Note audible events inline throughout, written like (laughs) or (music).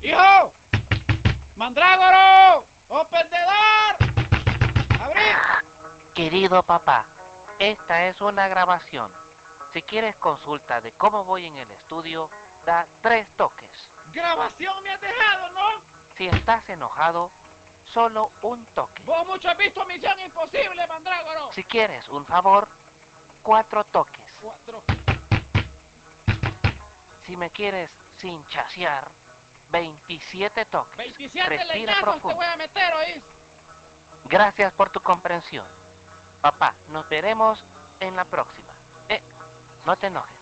¡Hijo! ¡Mandrágoro! ¡Open the door! ¡Abrir! Querido papá, esta es una grabación. Si quieres consulta de cómo voy en el estudio, da tres toques. ¡Grabación me has dejado, no! Si estás enojado, solo un toque. Vos mucho has visto Misión Imposible, Mandrágoro. Si quieres un favor, cuatro toques. Cuatro. Si me quieres sin chasear, 27 toques. 27 Respira leñazos te profundo. voy a meter, ¿oís? Gracias por tu comprensión. Papá, nos veremos en la próxima. Eh, no te enojes.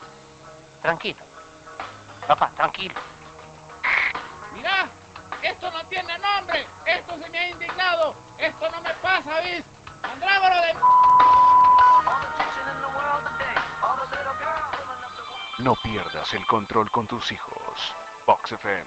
Tranquilo. Papá, tranquilo. Mirá, esto no tiene nombre. Esto se me ha indignado. Esto no me pasa, ¿oís? Mandrágoro de... No pierdas el control con tus hijos. Box FM.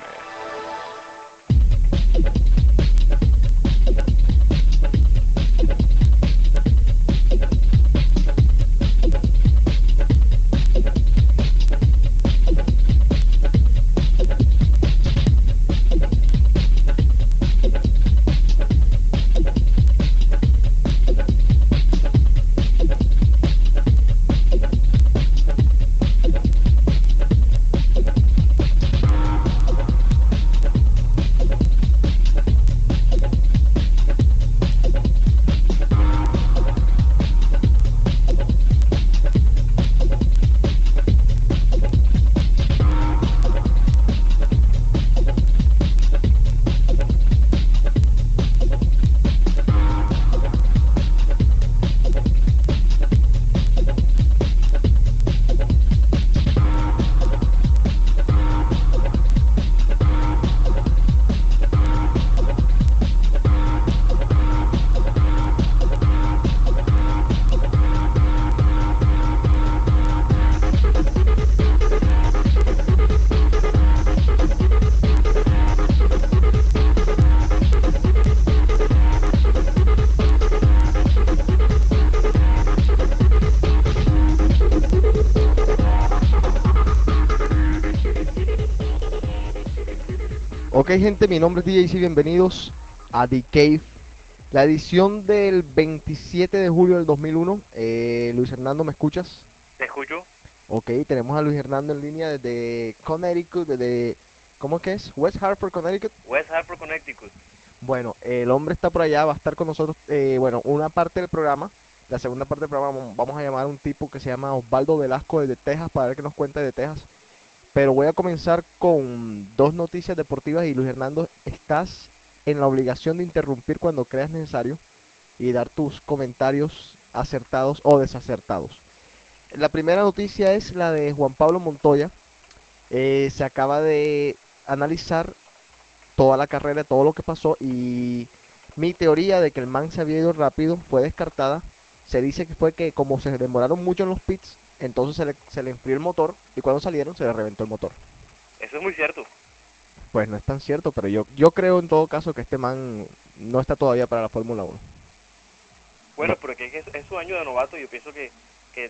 Ok gente, mi nombre es DJC, bienvenidos a The Cave, la edición del 27 de julio del 2001. Eh, Luis Hernando, ¿me escuchas? Te escucho. Ok, tenemos a Luis Hernando en línea desde Connecticut, desde, ¿cómo es que es? West Hartford, Connecticut. West Hartford, Connecticut. Bueno, el hombre está por allá, va a estar con nosotros, eh, bueno, una parte del programa, la segunda parte del programa vamos- vamos a llamar a un tipo que se llama Osvaldo Velasco desde Texas para ver qué nos cuenta de Texas. Pero voy a comenzar con dos noticias deportivas y Luis Hernando, estás en la obligación de interrumpir cuando creas necesario y dar tus comentarios acertados o desacertados. La primera noticia es la de Juan Pablo Montoya. Eh, se acaba de analizar toda la carrera, todo lo que pasó y mi teoría de que el man se había ido rápido fue descartada. Se dice que fue que como se demoraron mucho en los pits, entonces se le, se le enfrió el motor y cuando salieron se le reventó el motor. Eso es muy cierto. Pues no es tan cierto, pero yo, yo creo en todo caso que este man no está todavía para la Fórmula 1. Bueno, No. pero que es, es su año de novato. Yo pienso que, que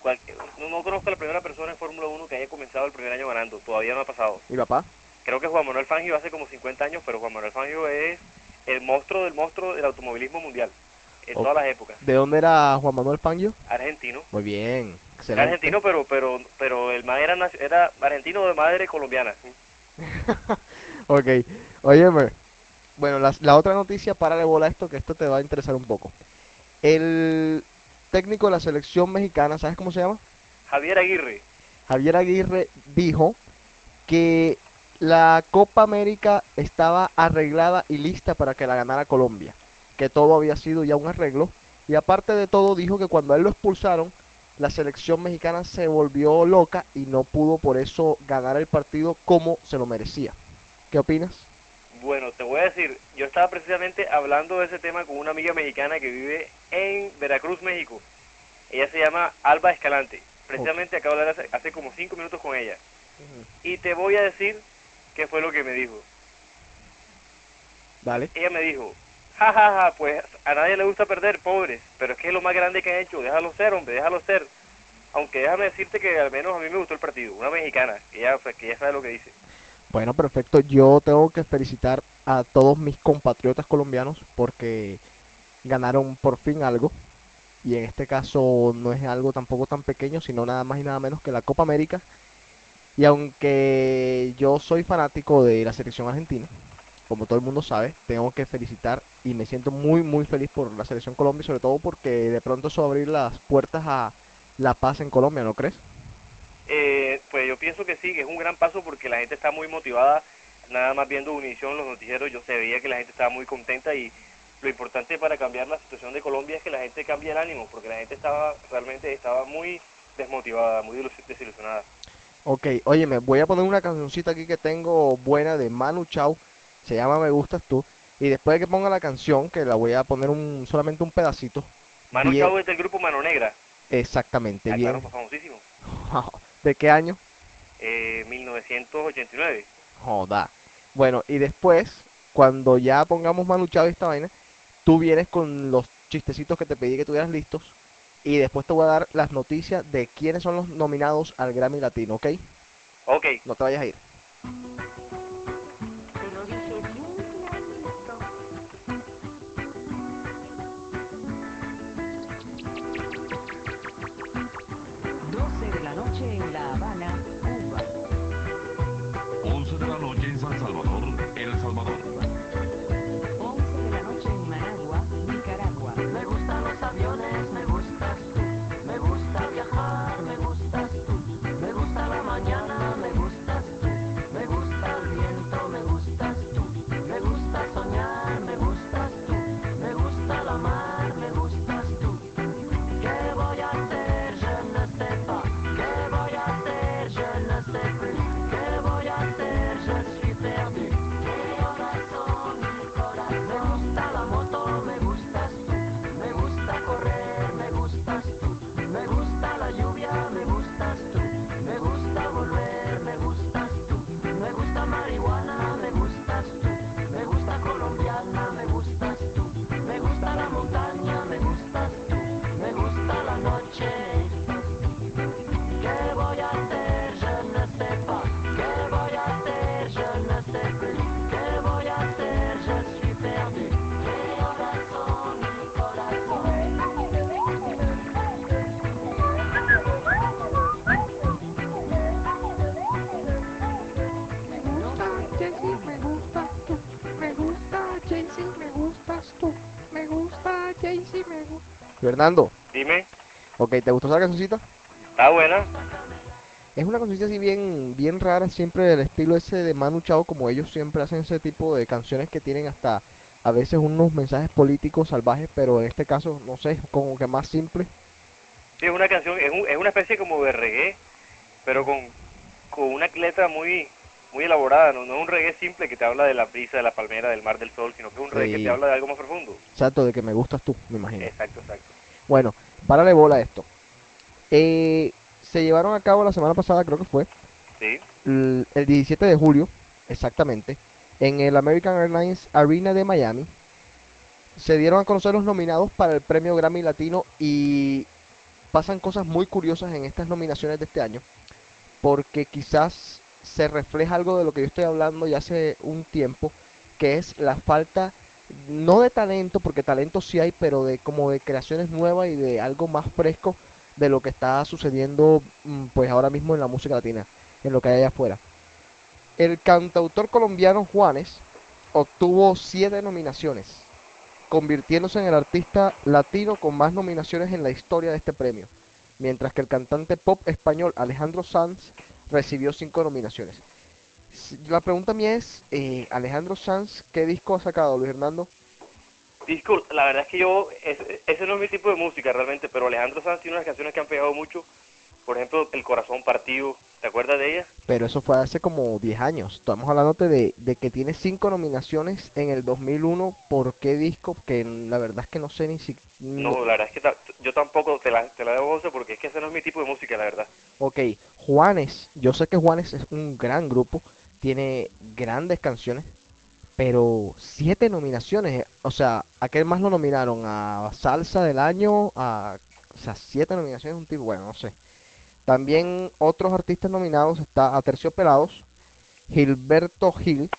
cualquier- no, no conozco a la primera persona en Fórmula 1 que haya comenzado el primer año ganando. Todavía no ha pasado. ¿Y papá? Creo que Juan Manuel Fangio hace como 50 años, pero Juan Manuel Fangio es el monstruo del monstruo del automovilismo mundial. En Ok. todas las épocas. ¿De dónde era Juan Manuel Fangio? Argentino. Muy bien, Era excelente. argentino, pero pero pero el man era, era argentino de madre colombiana. (laughs) Ok, óyeme. Bueno, la, la otra noticia, párale bola a esto, que esto te va a interesar un poco. El técnico de la selección mexicana, ¿sabes cómo se llama? Javier Aguirre. Javier Aguirre dijo que la Copa América estaba arreglada y lista para que la ganara Colombia, que todo había sido ya un arreglo, y aparte de todo dijo que cuando a él lo expulsaron, la selección mexicana se volvió loca y no pudo por eso ganar el partido como se lo merecía. ¿Qué opinas? Bueno, te voy a decir, yo estaba precisamente hablando de ese tema con una amiga mexicana que vive en Veracruz, México. Ella se llama Alba Escalante. Precisamente acabo de hablar hace, hace como cinco minutos con ella. Y te voy a decir qué fue lo que me dijo. Dale. Ella me dijo, pues a nadie le gusta perder, pobres, pero es que es lo más grande que han hecho, déjalo ser, hombre, déjalo ser. Aunque déjame decirte que al menos a mí me gustó el partido, una mexicana, que ella, pues, que ella sabe lo que dice. Bueno, perfecto. Yo tengo que felicitar a todos mis compatriotas colombianos porque ganaron por fin algo. Y en este caso no es algo tampoco tan pequeño, sino nada más y nada menos que la Copa América. Y aunque yo soy fanático de la selección argentina, como todo el mundo sabe, tengo que felicitar y me siento muy muy feliz por la selección Colombia, sobre todo porque de pronto eso abrir las puertas a la paz en Colombia, ¿no crees? Eh, pues yo pienso que sí, que es un gran paso porque la gente está muy motivada, nada más viendo Unición, los noticieros, yo se veía que la gente estaba muy contenta y lo importante para cambiar la situación de Colombia es que la gente cambie el ánimo, porque la gente estaba realmente estaba muy desmotivada, muy desilus- desilusionada. Ok, oye, me voy a poner una cancioncita aquí que tengo buena de Manu Chao, se llama Me Gustas Tú, y después de que ponga la canción, que la voy a poner un, solamente un pedacito, Mano Bien. Es del grupo Mano Negra, exactamente, ah, bien, claro, pues, famosísimo, (laughs) ¿de qué año? eh, 1989. Joda. Bueno, y después, cuando ya pongamos Manu Chao y esta vaina, tú vienes con los chistecitos que te pedí que tuvieras listos, y después te voy a dar las noticias de quiénes son los nominados al Grammy Latino, ¿ok? Ok, No te vayas a ir. Fernando, dime, ok, ¿te gustó esa cancioncita? está buena. Es una cancioncita así bien, bien rara, siempre del estilo ese de Manu Chao, como ellos siempre hacen ese tipo de canciones que tienen hasta a veces unos mensajes políticos salvajes, pero en este caso, no sé, como que más simple. Sí, es una canción, es, un- es una especie como de reggae, pero con, con una letra muy muy elaborada, ¿no? no es un reggae simple que te habla de la brisa, de la palmera, del mar, del sol, sino que es un reggae que te habla de algo más profundo. Exacto, de que me gustas tú, me imagino. Exacto, exacto. Bueno, párale bola a esto. Eh, se llevaron a cabo la semana pasada, creo que fue, Sí, el, el 17 de julio, exactamente, en el American Airlines Arena de Miami. Se dieron a conocer los nominados para el premio Grammy Latino y pasan cosas muy curiosas en estas nominaciones de este año, porque quizás se refleja algo de lo que yo estoy hablando ya hace un tiempo, que es la falta no de talento, porque talento sí hay, pero de como de creaciones nuevas y de algo más fresco de lo que está sucediendo mm, pues ahora mismo en la música latina, en lo que hay allá afuera. El cantautor colombiano Juanes obtuvo siete nominaciones, convirtiéndose en el artista latino con más nominaciones en la historia de este premio, mientras que el cantante pop español Alejandro Sanz recibió cinco nominaciones. La pregunta mía es, eh, Alejandro Sanz, ¿qué disco ha sacado, Luis Hernando? Disco, la verdad es que yo, ese, ese no es mi tipo de música realmente, pero Alejandro Sanz tiene unas canciones que han pegado mucho, por ejemplo, El Corazón Partido, ¿te acuerdas de ella? Pero eso fue hace como 10 años. Estamos hablando de, de que tiene cinco nominaciones en el 2001. ¿Por qué disco? Que la verdad es que no sé ni si... No, la verdad es que yo tampoco te la, te la debo, José, porque es que ese no es mi tipo de música, la verdad. Ok, Juanes, yo sé que Juanes es un gran grupo, tiene grandes canciones, pero siete nominaciones, eh, o sea, ¿a qué más lo nominaron? A Salsa del Año, a, o sea, siete nominaciones, un tipo, bueno, no sé. También otros artistas nominados está a Terciopelados, Gilberto Gil,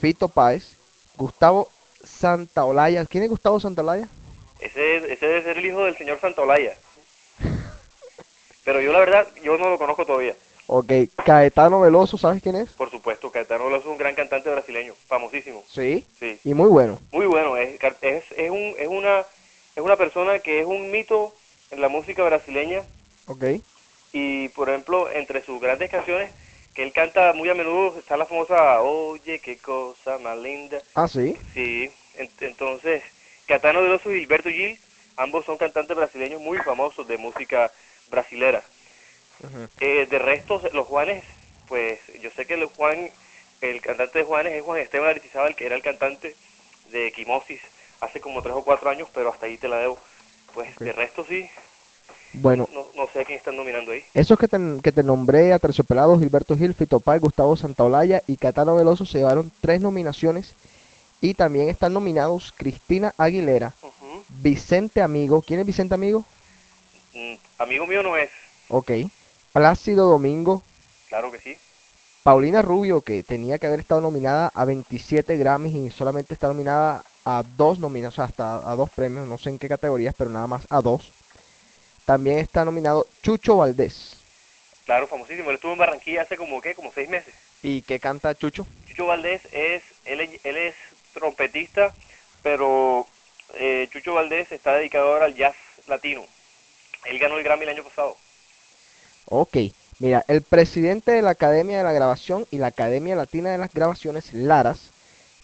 Fito Páez, Gustavo Santaolalla. ¿Quién es Gustavo Santaolalla? Ese, ese debe ser el hijo del señor Santolaya. (laughs) Pero yo la verdad, yo no lo conozco todavía. Ok, Caetano Veloso, ¿sabes quién es? Por supuesto, Caetano Veloso es un gran cantante brasileño, famosísimo. Sí. Sí. Y muy bueno. Muy bueno, es, es, es, un, es, una, es una persona que es un mito en la música brasileña Ok. y, por ejemplo, entre sus grandes canciones que él canta muy a menudo está la famosa Oye, qué cosa más linda. Ah, sí. Sí, en- entonces, Caetano Veloso y Gilberto Gil, ambos son cantantes brasileños muy famosos de música brasilera. Eh, de resto, los Juanes, pues yo sé que el Juan, el cantante de Juanes es Juan Esteban Aristizábal, que era el cantante de Quimosis hace como tres o cuatro años, pero hasta ahí te la debo. Pues de resto sí, Bueno, no, no sé a quién están nominando ahí. esos que te, que te nombré a Terciopelados, Gilberto Gil, Fito Páez, Gustavo Santaolalla y Caetano Veloso se llevaron tres nominaciones y también están nominados Cristina Aguilera. Vicente Amigo. ¿Quién es Vicente Amigo? Mm, amigo mío no es, Ok. Plácido Domingo, claro que sí. Paulina Rubio, que tenía que haber estado nominada a 27 Grammys y solamente está nominada a dos sea, hasta a dos premios, no sé en qué categorías, pero nada más a dos. También está nominado Chucho Valdés. Claro, famosísimo. Él estuvo en Barranquilla hace como, ¿qué? Como seis meses. ¿Y qué canta Chucho? Chucho Valdés es, él, es- él es trompetista, pero eh, Chucho Valdés está dedicado ahora al jazz latino. Él ganó el Grammy el año pasado. Ok, mira, el presidente de la Academia de la Grabación y la Academia Latina de las Grabaciones, Laras,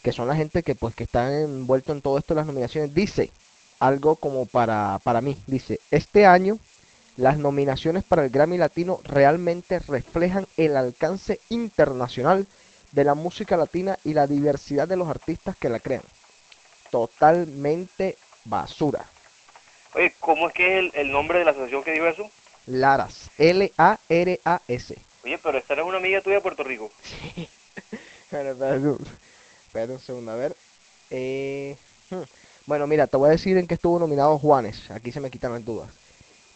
que son la gente que pues que están envuelto en todo esto de las nominaciones, dice algo como para, para mí, dice, este año las nominaciones para el Grammy Latino realmente reflejan el alcance internacional de la música latina y la diversidad de los artistas que la crean. Totalmente basura. Oye, ¿cómo es que es el, nombre de la asociación que dijo eso? Laras, L-A-R-A-S. Oye, pero esta es una amiga tuya de Puerto Rico. (laughs) Un- espera un segundo, a ver. Eh, hmm. Bueno, mira, te voy a decir en qué estuvo nominado Juanes. Aquí se me quitan las dudas.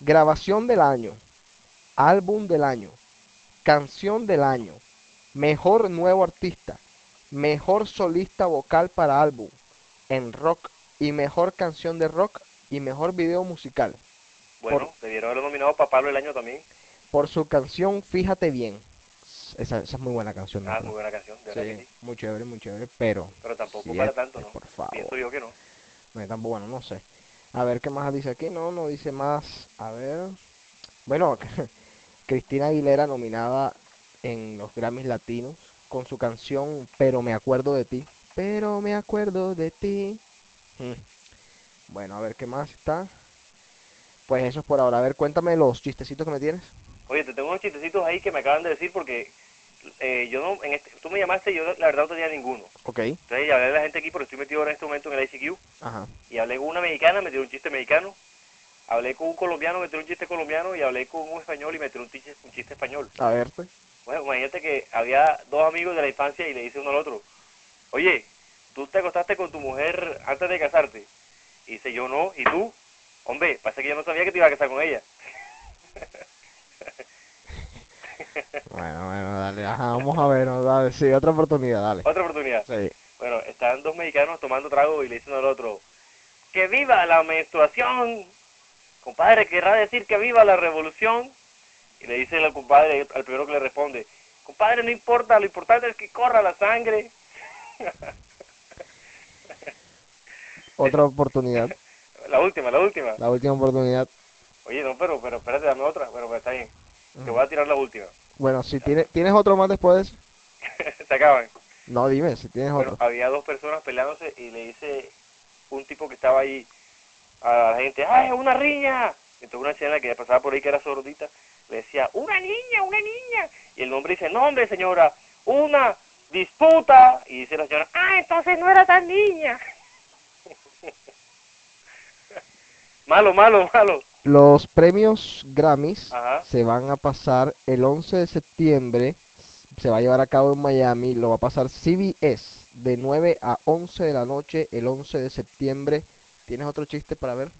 Grabación del año, álbum del año, canción del año, mejor nuevo artista, mejor solista vocal para álbum en rock y mejor canción de rock y mejor video musical. Bueno, debieron haberlo nominado para Pablo el año también. Por su canción Fíjate bien. Esa, esa es muy buena canción. Ah, ¿no? muy buena canción, de verdad que Sí, sí. muy chévere, muy chévere, pero Pero tampoco para tanto, ¿no? por favor. Pienso yo que no. no, tampoco, bueno, no sé. A ver qué más dice aquí. No, no dice más. A ver. Bueno, (laughs) Cristina Aguilera nominada en los Grammys Latinos con su canción Pero me acuerdo de ti. Pero me acuerdo de ti. Mm. Bueno, a ver qué más está. Pues eso es por ahora. A ver, cuéntame los chistecitos que me tienes. Oye, te tengo unos chistecitos ahí que me acaban de decir porque eh, yo no, en este, tú me llamaste y yo la verdad no tenía ninguno. Ok. Entonces ya hablé de la gente aquí porque estoy metido ahora en este momento en el ICQ Ajá. y hablé con una mexicana, me tiró un chiste mexicano. Hablé con un colombiano, me tiró un chiste colombiano y hablé con un español y me tiró un chiste, un chiste español. A ver, pues. Bueno, imagínate que había dos amigos de la infancia y le dice uno al otro, oye, ¿tú te acostaste con tu mujer antes de casarte? Y dice, yo no, ¿y tú? Hombre, parece que yo no sabía que te iba a casar con ella. Bueno, bueno, dale. Ajá, vamos a ver. Dale, sí, otra oportunidad, dale. Otra oportunidad. Sí. Bueno, están dos mexicanos tomando trago y le dicen al otro, ¡que viva la menstruación! Compadre, querrá decir que viva la revolución. Y le dice al compadre, al primero que le responde, compadre, no importa, lo importante es que corra la sangre. Otra oportunidad. La última, la última. La última oportunidad. Oye, no, pero, pero espérate, dame otra. Bueno, pues está bien. Te voy a tirar la última. Bueno, si tienes, ¿tienes otro más después? (laughs) Se acaban. No, dime, si tienes Bueno, otro. había dos personas peleándose y le dice un tipo que estaba ahí a la gente, ¡ay, una riña! Entonces una anciana que pasaba por ahí que era sordita, le decía, ¡una niña, una niña! Y el hombre dice, no, hombre, señora, una disputa. Y dice la señora, ¡ah, entonces no era tan niña! (laughs) malo, malo, malo. Los premios Grammys Ajá. se van a pasar el 11 de septiembre. Se va a llevar a cabo en Miami. Lo va a pasar CBS de 9 a 11 de la noche el 11 de septiembre. ¿Tienes otro chiste para ver?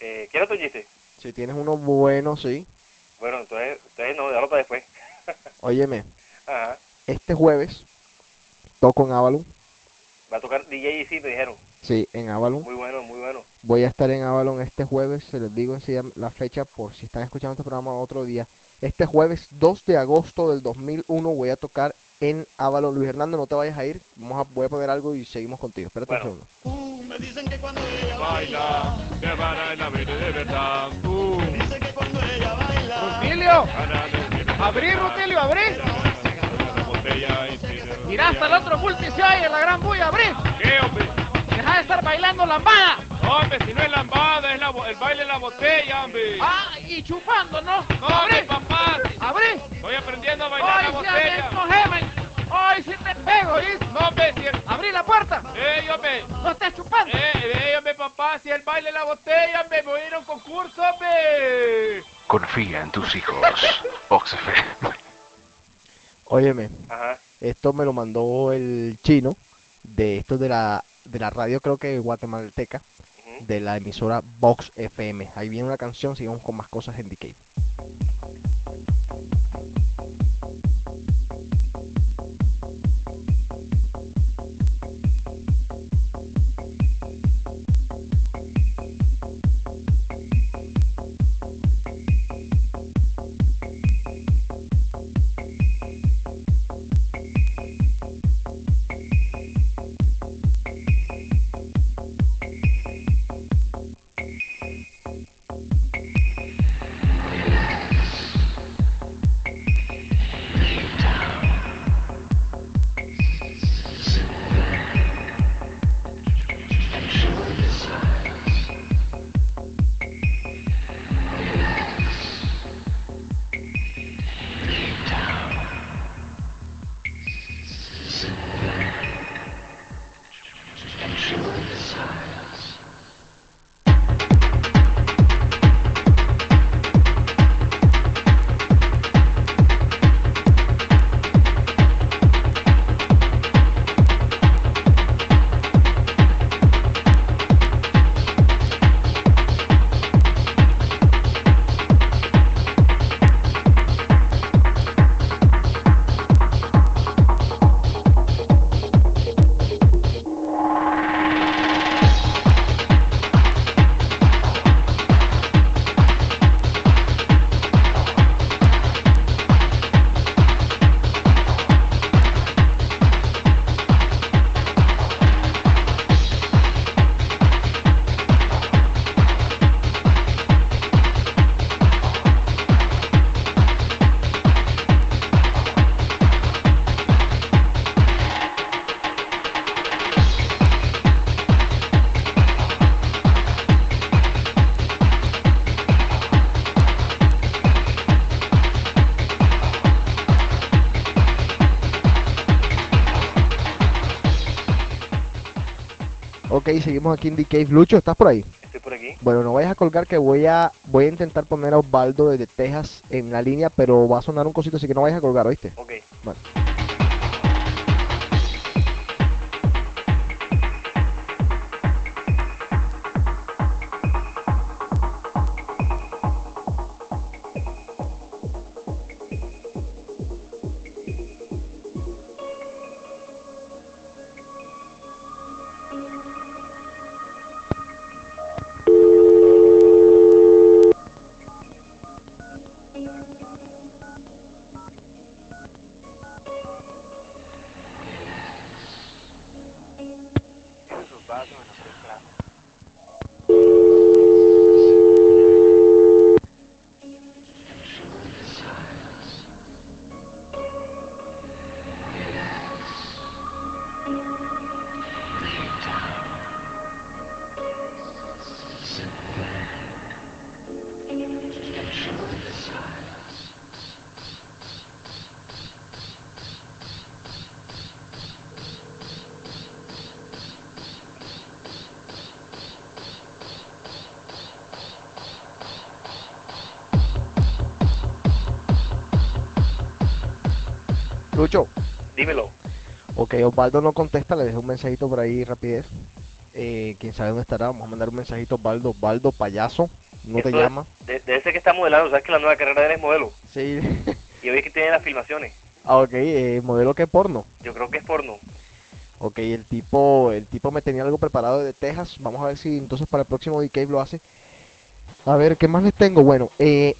Eh, ¿Quieres tu chiste? Si tienes uno bueno, sí. Bueno, entonces, entonces no, déjalo para después. (laughs) Óyeme, Ajá. este jueves toco en Avalon. Va a tocar DJ y sí, me dijeron. Sí, en Avalon. Muy bueno, muy bueno. Voy a estar en Avalon este jueves, se les digo enseguida la fecha por si están escuchando este programa otro día. Este jueves 2 de agosto del 2001 voy a tocar en Avalon. Luis Hernando, no te vayas a ir. Vamos a, voy a poner algo y seguimos contigo. Espérate Bueno. un segundo. Me dicen que cuando ella baila, me van a ver de verdad. Uh. Me dicen que cuando ella baila, Rutilio, abrí, Rutilio, abrí. la botella y tira. Mira hasta el otro multi se oye la gran bulla, abrí. ¿Qué, hombre? De estar bailando lambada. Hombre, si no es lambada, es la el baile en la botella, hombre. Ah, y chupando, ¿no? No, abrí, hombre, papá. abrí. Estoy aprendiendo a bailar Hoy la me botella. Hoy sí te pego, ¿viste? No, hombre, si el... Abrí la puerta. ¡Ey, hombre! No estés chupando. ¡Eh, ey, hombre, papá! Si el baile en la botella, hombre, voy a ir a un concurso, hombre. Confía en tus hijos. (laughs) Box FM. Óyeme, Ajá. esto me lo mandó el chino de esto de la de la radio creo que guatemalteca de la emisora Vox FM. Ahí viene una canción, sigamos con más cosas en Decay. Seguimos aquí en The Cave. Lucho, ¿estás por ahí? Estoy por aquí. Bueno, no vayas a colgar que voy a voy a intentar poner a Osvaldo desde Texas en la línea, pero va a sonar un cosito, así que no vayas a colgar, ¿oíste? Ok. Bueno. Lucho, Dímelo. ok, Osvaldo no contesta, le dejé un mensajito por ahí rapidez. Eh, quién sabe dónde estará, vamos a mandar un mensajito Osvaldo, Osvaldo payaso, no te Eso es- llama. Sí, Y hoy es que tiene las filmaciones. ah, ok, eh, modelo que porno. Yo creo que es porno. Ok, el tipo, el tipo me tenía algo preparado de Texas. Vamos a ver si entonces para el próximo DK lo hace. A ver, ¿qué más les tengo? Bueno, eh,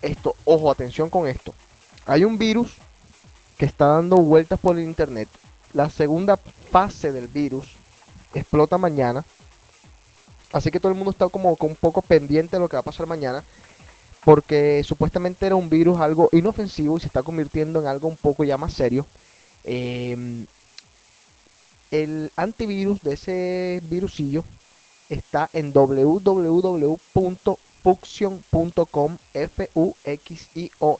esto, ojo, atención con esto. Hay un virus que está dando vueltas por el internet. La segunda fase del virus explota mañana. Así que todo el mundo está como, como un poco pendiente de lo que va a pasar mañana. Porque supuestamente era un virus algo inofensivo y se está convirtiendo en algo un poco ya más serio. Em, el antivirus de ese virusillo está en www.fuxion.com, f u x i o.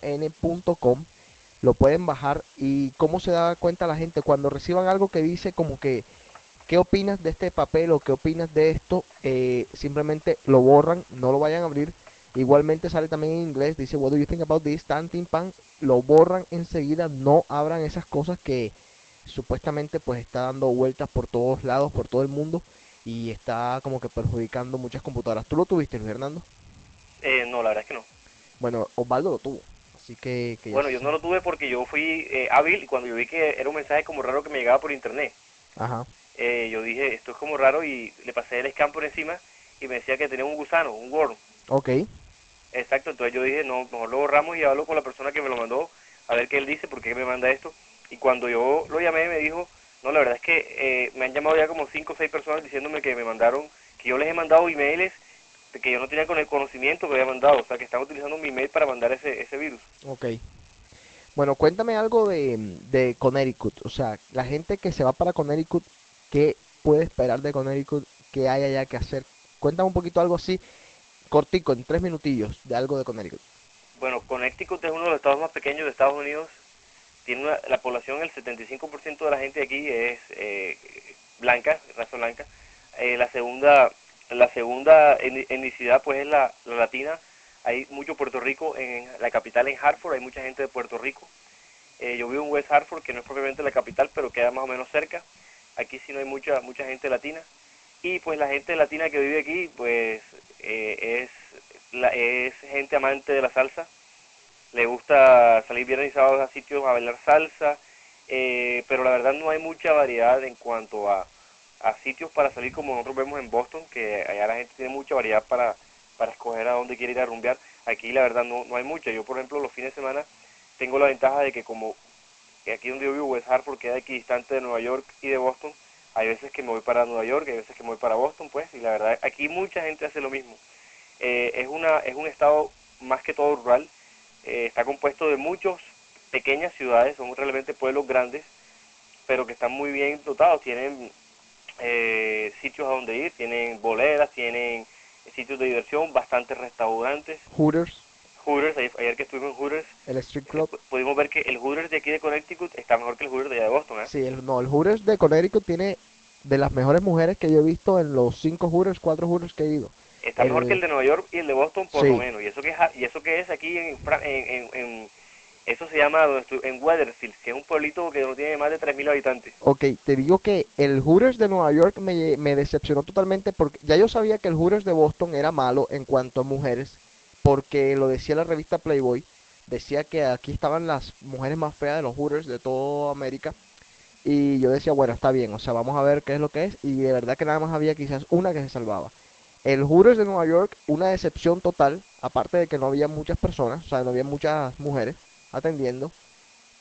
Lo pueden bajar y cómo se da cuenta la gente cuando reciban algo que dice como que ¿qué opinas de este papel o qué opinas de esto? Eh, simplemente lo borran, no lo vayan a abrir. Igualmente sale también en inglés, dice What do you think about this? Tan, tin, pan. Lo borran enseguida, no abran esas cosas que supuestamente pues está dando vueltas por todos lados, por todo el mundo y está como que perjudicando muchas computadoras. ¿Tú lo tuviste, Luis Hernando? Eh, no, la verdad es que no. Bueno, Osvaldo lo tuvo. Así que, que ya Bueno, yo no lo tuve porque yo fui eh, hábil y cuando yo vi que era un mensaje como raro que me llegaba por internet, Ajá. eh, yo dije, esto es como raro y le pasé el scan por encima y me decía que tenía un gusano, un worm. Ok. Exacto, entonces yo dije, no, mejor lo borramos y hablo con la persona que me lo mandó, a ver qué él dice, por qué me manda esto. Y cuando yo lo llamé me dijo, no, la verdad es que eh, me han llamado ya como cinco o seis personas diciéndome que me mandaron, que yo les he mandado emails que yo no tenía con el conocimiento que había mandado, o sea, que están utilizando mi email para mandar ese, ese virus. Ok. Bueno, cuéntame algo de, de Connecticut. O sea, la gente que se va para Connecticut, ¿qué puede esperar de Connecticut? ¿Qué hay allá que hacer? Cuéntame un poquito algo así, cortico, en tres minutillos, de algo de Connecticut. Bueno, Connecticut es uno de los estados más pequeños de Estados Unidos. Tiene una- la población, el 75% de la gente aquí es eh, blanca, raza blanca. Eh, la segunda, la segunda etni- etnicidad pues es la, la latina. Hay mucho Puerto Rico en la capital, en Hartford, hay mucha gente de Puerto Rico. Eh, yo vivo en West Hartford, que no es propiamente la capital, pero queda más o menos cerca. Aquí sí no hay mucha mucha gente latina. Y pues la gente latina que vive aquí, pues eh, es, la, es gente amante de la salsa. Le gusta salir viernes y sábados a sitios a bailar salsa, eh, pero la verdad no hay mucha variedad en cuanto a, a sitios para salir como nosotros vemos en Boston, que allá la gente tiene mucha variedad para, para escoger a dónde quiere ir a rumbear. Aquí la verdad no, no hay mucha. Yo, por ejemplo, los fines de semana tengo la ventaja de que como aquí donde yo vivo, West Hartford, queda aquí distante de Nueva York y de Boston, hay veces que me voy para Nueva York, hay veces que me voy para Boston, pues, y la verdad, aquí mucha gente hace lo mismo. Eh, es, una, es un estado más que todo rural, eh, está compuesto de muchas pequeñas ciudades, son realmente pueblos grandes, pero que están muy bien dotados, tienen eh, sitios a donde ir, tienen boleras, tienen sitios de diversión, bastantes restaurantes, Hooters, Hooters, ayer, ayer que estuvimos en Hooters, el Street Club. pu- pudimos ver que el Hooters de aquí de Connecticut está mejor que el Hooters de allá de Boston, ¿eh? Sí, el, no, el Hooters de Connecticut tiene de las mejores mujeres que yo he visto en los cinco Hooters, cuatro Hooters que he ido. Está mejor el- que el de Nueva York y el de Boston por Sí. lo menos. Y eso que es, y eso que es aquí en, en, en- en- eso se llama en Weatherfield, que es un pueblito que no tiene más de 3.000 habitantes. Ok, te digo que el Hooters de Nueva York me, me decepcionó totalmente porque ya yo sabía que el Hooters de Boston era malo en cuanto a mujeres, porque lo decía la revista Playboy, decía que aquí estaban las mujeres más feas de los Hooters de toda América, y yo decía, bueno, está bien, o sea, vamos a ver qué es lo que es, y de verdad que nada más había quizás una que se salvaba. El Hooters de Nueva York, una decepción total, aparte de que no había muchas personas, o sea, no había muchas mujeres atendiendo,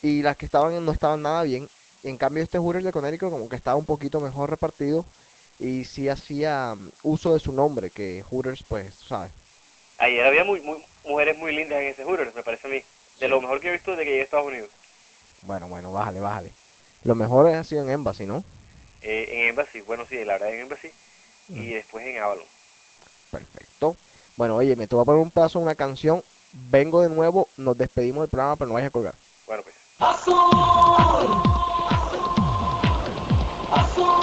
y las que estaban no estaban nada bien. En cambio, este Hooters de Connecticut como que estaba un poquito mejor repartido y sí hacía mm, uso de su nombre, que Hooters, pues, ¿sabes? Ayer había muy, muy- mujeres muy lindas en ese Hooters, me parece a mí. De lo mejor que he visto desde que llegué a Estados Unidos. Bueno, bueno, bájale, bájale. Lo mejor ha sido en Embassy, ¿no? Eh, en Embassy, bueno, sí, la verdad en Embassy. Y después en Avalon. Perfecto. Bueno, oye, me te voy a poner un pedazo de una canción. Vengo de nuevo, nos despedimos del programa, pero no vayas a colgar. Bueno, pues. Azul,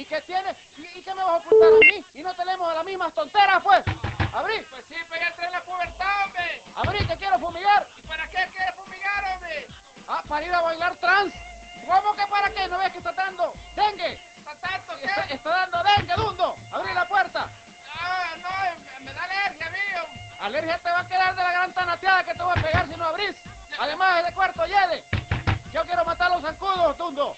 ¿Y qué tienes? ¿Y, qué me vas a ocultar a mí? ¿Y no tenemos las mismas tonteras, pues? ¡Abrí! Pues sí, pero ya entré la pubertad, hombre. ¡Abrí, te quiero fumigar! ¿Y para qué quieres fumigar, hombre? Ah, para ir a bailar trans. ¿Cómo que para qué? ¿No ves que está dando dengue? ¿Está tanto qué? Está, está dando dengue, dundo. ¡Abrí la puerta! Ah, no, me da alergia, mío. Alergia te va a quedar de la gran tanateada que te voy a pegar si no abrís. Además, de cuarto, Yede. Yo quiero matar a los zancudos, dundo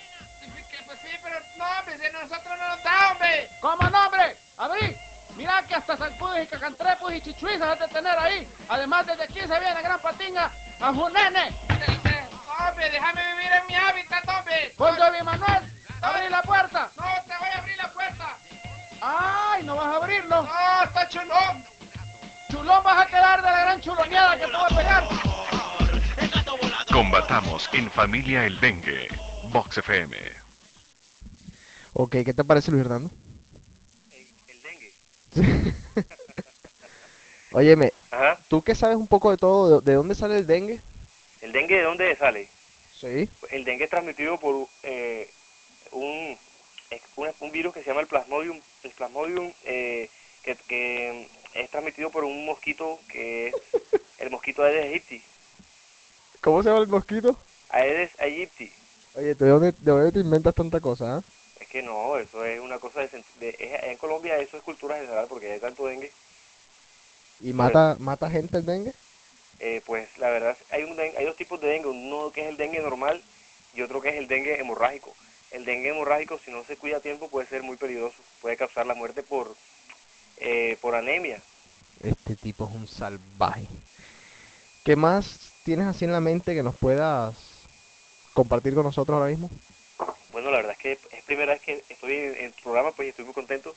hombre, si nosotros no nos da, hombre. ¿Cómo nombre? Abrí. Mira que hasta zancudos y cacantrepos y chichuizas has de tener ahí. Además, desde aquí se viene Gran Patinga a Junene. Hombre, déjame vivir en mi hábitat, hombre. Con Jovi Manuel. Abrí la puerta. No, te voy a abrir la puerta. Ay, no vas a abrirlo. No, está chulón. Chulón vas a quedar de la gran chuloneada que te voy a pegar. Combatamos en familia el dengue. Box FM. Ok, ¿qué te parece Luis Hernando? El dengue. (laughs) Óyeme, Ajá. ¿tú que sabes un poco de todo? ¿De, de dónde sale el dengue? ¿El dengue de dónde sale? Sí. El dengue es transmitido por eh, un, un virus que se llama el plasmodium, el plasmodium eh, que, que es transmitido por un mosquito que es el mosquito Aedes aegypti. ¿Cómo se llama el mosquito? Aedes aegypti. Oye, ¿de dónde, de dónde te inventas tanta cosa, ah? Es que no, eso es una cosa de, de- es- en Colombia eso es cultura general porque hay tanto dengue. ¿Y mata, mata gente el dengue? Eh, pues la verdad hay un hay dos tipos de dengue, uno que es el dengue normal y otro que es el dengue hemorrágico. El dengue hemorrágico si no se cuida a tiempo puede ser muy peligroso, puede causar la muerte por eh, por anemia. Este tipo es un salvaje. ¿Qué más tienes así en la mente que nos puedas compartir con nosotros ahora mismo? Bueno, la verdad es que es primera vez que estoy en, tu programa, pues estoy muy contento.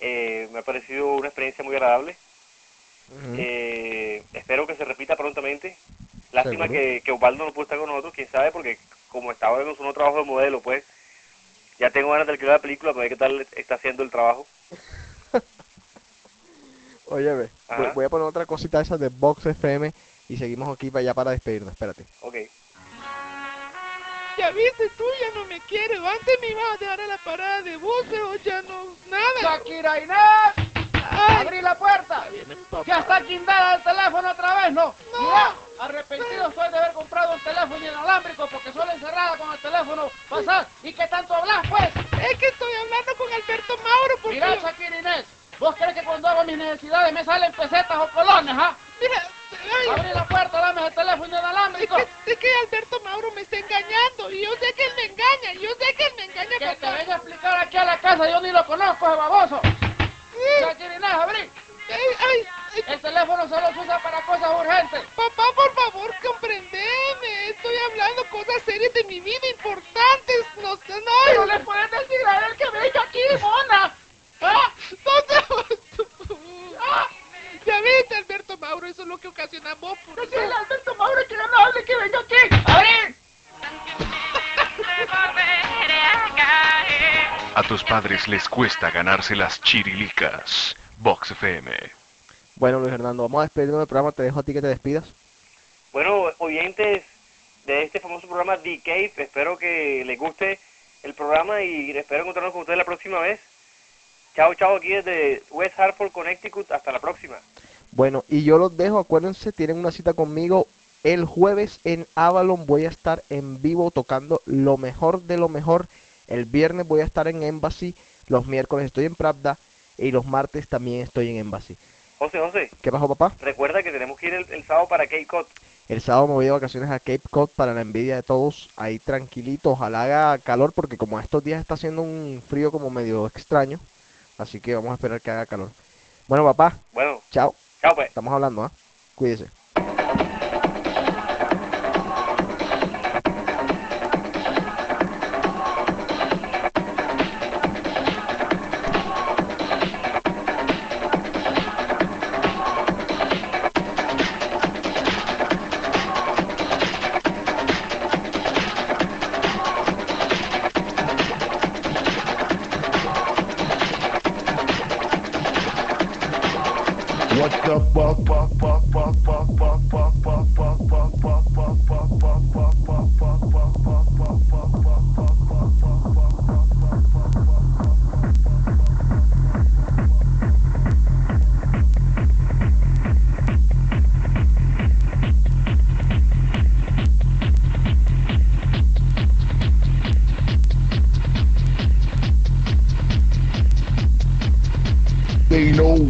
Eh, me ha parecido una experiencia muy agradable. Eh, espero que se repita prontamente. Lástima que, que Osvaldo no pudo estar con nosotros, quién sabe, porque como estaba en su nuevo trabajo de modelo, pues ya tengo ganas de alquilar la película para ver qué tal está haciendo el trabajo. (laughs) Voy, Ajá. voy a poner otra cosita esa de Box FM y seguimos aquí para allá para despedirnos. Espérate. Ok. Ya viste, tú ya no me quieres. Antes me ibas a dejar a la parada de buses o ya no, nada. Shakira Inés. Abrí la puerta. Ya está guindada el teléfono otra vez, ¿no? Mira, arrepentido estoy de haber comprado un teléfono inalámbrico porque suele encerrada con el teléfono pasar. ¿Y qué tanto hablas, pues? Es que estoy hablando con Alberto Mauro porque... Mira, Shakira Inés, ¿vos crees que cuando hago mis necesidades me salen pesetas o colones, ah? Mira, ay, Abrí la puerta, dame el teléfono es inalámbrico. que, es que Alberto Mauro me está engañando y yo sé que él me engaña, yo sé que él me engaña, Que te venga a explicar aquí a la casa, yo ni lo conozco, ese baboso. Shakira Inés, abrí. Ay, ay, ay, El teléfono solo se usa para cosas urgentes. papá, por favor, comprendeme. Estoy hablando cosas serias de mi vida, importantes. No sé, no. Pero le puedes decir a él que venga aquí, mona. ¿Ah? No te... Ya viste, Alberto Mauro, eso es lo que ocasiona vos. Por... Decirle a Alberto Mauro que no hable, que venga aquí. A tus padres les cuesta ganarse las chirilicas. Box FM. Bueno, Luis Hernando, vamos a despedirnos del programa. Te dejo a ti que te despidas. Bueno, oyentes de este famoso programa The Cave, espero que les guste el programa y espero encontrarnos con ustedes la próxima vez. Chao, chao, aquí desde West Hartford, Connecticut. Hasta la próxima. Bueno, y yo los dejo, acuérdense, tienen una cita conmigo el jueves en Avalon. Voy a estar en vivo tocando lo mejor de lo mejor. El viernes voy a estar en Embassy. Los miércoles estoy en Pravda. Y los martes también estoy en Embassy. José, José, ¿Qué pasó, papá? recuerda que tenemos que ir el, el sábado para Cape Cod. El sábado me voy de vacaciones a Cape Cod para la envidia de todos. Ahí tranquilito, ojalá haga calor porque como estos días está haciendo un frío como medio extraño. Así que vamos a esperar que haga calor. Bueno, papá, Bueno, chao. Pues. Estamos hablando, ¿ah? Cuídese.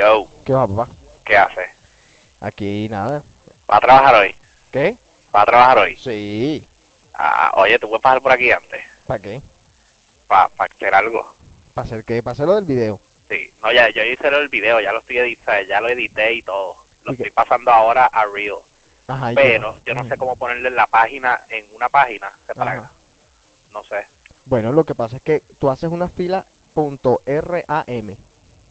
Yo, ¿Qué va, papá? ¿qué haces? Aquí nada. ¿Vas a trabajar hoy? ¿Qué? ¿Vas a trabajar hoy? Sí. Ah, oye, ¿tú puedes pasar por aquí antes? ¿Para qué? Para hacer algo. ¿Para hacer qué? ¿Para hacer lo del video? Sí. No, ya, yo hice el video, ya lo estoy editando, ya lo edité y todo. Lo estoy pasando ahora a Reel. Ajá. ¿y Pero yo no sé cómo ponerle la página, en una página separada. No sé. Bueno, lo que pasa es que tú haces una fila punto .ram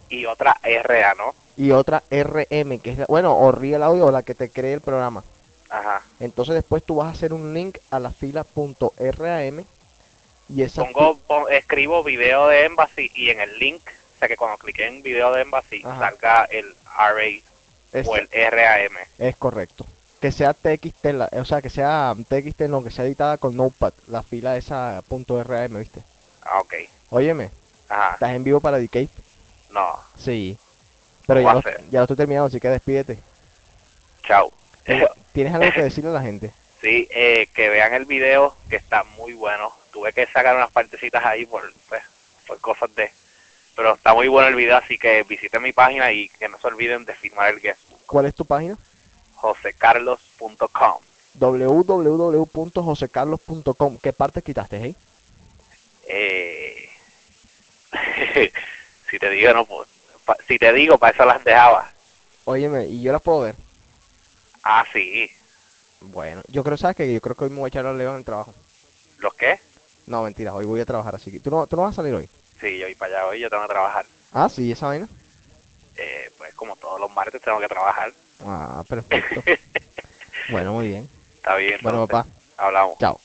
Y otra RA, ¿no? y otra RM, que es, la- bueno, o Real Audio o la que te cree el programa. Ajá. Entonces después tú vas a hacer un link a la fila punto .ram y esa Pongo, pon- escribo video de Embassy y en el link, o sea que cuando clique en video de Embassy Ajá. salga el RA es, o el RAM. es correcto. Que sea TXT, la- o sea, que sea TXT, no, que sea editada con Notepad, la fila esa punto .ram, ¿viste? Ah, ok. Óyeme, Ajá. ¿estás en vivo para Decay? No. Sí. Pero ¿Cómo ya lo, ya lo estoy terminando, así que despídete. Chao. ¿Tienes- (laughs) ¿Tienes algo que decirle a la gente? Sí, eh, que vean el video, que está muy bueno. Tuve que sacar unas partecitas ahí por, pues, por cosas de... Pero está muy bueno el video, así que visiten mi página y que no se olviden de firmar el guest. ¿Cuál es tu página? josecarlos.com. www.josecarlos.com. ¿Qué parte quitaste, eh? Eh... (laughs) si te digo, no puedo. pa- Si te digo, para eso las dejaba. Óyeme, ¿y yo las puedo ver? Ah, sí. Bueno, yo creo, ¿sabes qué? Yo creo que hoy me voy a echar a León en el trabajo. ¿Los qué? No, mentira, hoy voy a trabajar, así que... ¿Tú no, tú no vas a salir hoy? Sí, yo voy para allá hoy, yo tengo que trabajar. Ah, sí, esa vaina. Eh, pues como todos los martes tengo que trabajar. Ah, perfecto. (laughs) bueno, muy bien. Está bien. Bueno, entonces. papá. Hablamos. Chao.